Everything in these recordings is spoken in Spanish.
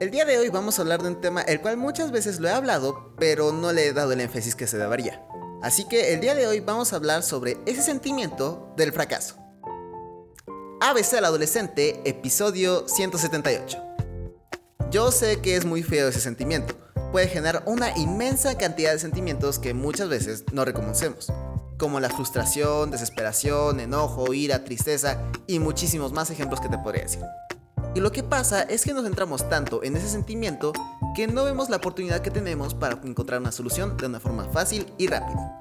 El día de hoy vamos a hablar de un tema el cual muchas veces lo he hablado, pero no le he dado el énfasis que se debería. Así que el día de hoy vamos a hablar sobre ese sentimiento del fracaso. ABC al adolescente, episodio 178. Yo sé que es muy feo ese sentimiento. Puede generar una inmensa cantidad de sentimientos que muchas veces no reconocemos, como la frustración, desesperación, enojo, ira, tristeza y muchísimos más ejemplos que te podría decir. Y lo que pasa es que nos centramos tanto en ese sentimiento que no vemos la oportunidad que tenemos para encontrar una solución de una forma fácil y rápida.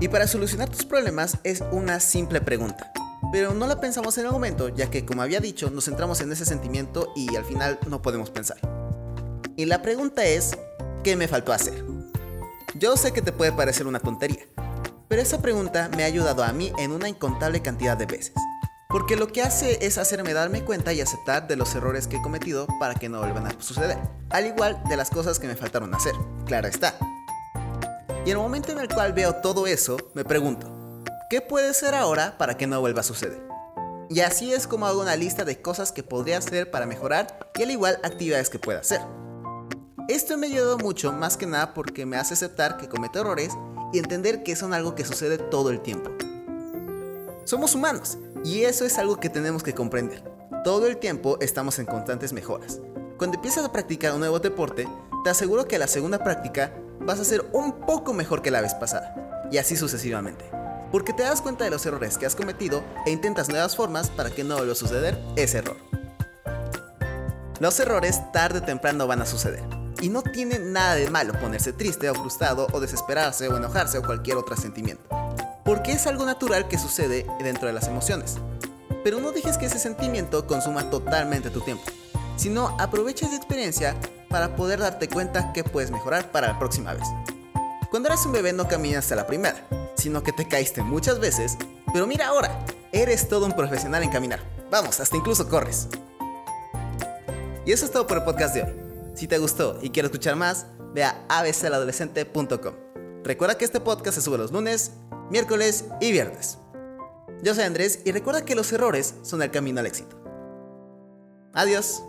Y para solucionar tus problemas es una simple pregunta. Pero no la pensamos en el momento, ya que como había dicho, nos centramos en ese sentimiento y al final no podemos pensar. Y la pregunta es, ¿qué me faltó hacer? Yo sé que te puede parecer una tontería, pero esa pregunta me ha ayudado a mí en una incontable cantidad de veces. Porque lo que hace es hacerme darme cuenta y aceptar de los errores que he cometido para que no vuelvan a suceder. Al igual de las cosas que me faltaron hacer. Claro está. Y en el momento en el cual veo todo eso, me pregunto, ¿qué puede ser ahora para que no vuelva a suceder? Y así es como hago una lista de cosas que podría hacer para mejorar y al igual actividades que pueda hacer. Esto me ayudó mucho más que nada porque me hace aceptar que cometo errores y entender que son algo que sucede todo el tiempo. Somos humanos y eso es algo que tenemos que comprender. Todo el tiempo estamos en constantes mejoras. Cuando empiezas a practicar un nuevo deporte, te aseguro que la segunda práctica vas a ser un poco mejor que la vez pasada. Y así sucesivamente. Porque te das cuenta de los errores que has cometido e intentas nuevas formas para que no vuelva a suceder ese error. Los errores tarde o temprano van a suceder. Y no tiene nada de malo ponerse triste o frustrado o desesperarse o enojarse o cualquier otro sentimiento porque es algo natural que sucede dentro de las emociones. Pero no dejes que ese sentimiento consuma totalmente tu tiempo, sino aprovecha esa experiencia para poder darte cuenta que puedes mejorar para la próxima vez. Cuando eras un bebé no caminas a la primera, sino que te caíste muchas veces, pero mira ahora, eres todo un profesional en caminar. Vamos, hasta incluso corres. Y eso es todo por el podcast de hoy. Si te gustó y quieres escuchar más, ve a abcaladolescente.com. Recuerda que este podcast se sube los lunes, miércoles y viernes. Yo soy Andrés y recuerda que los errores son el camino al éxito. Adiós.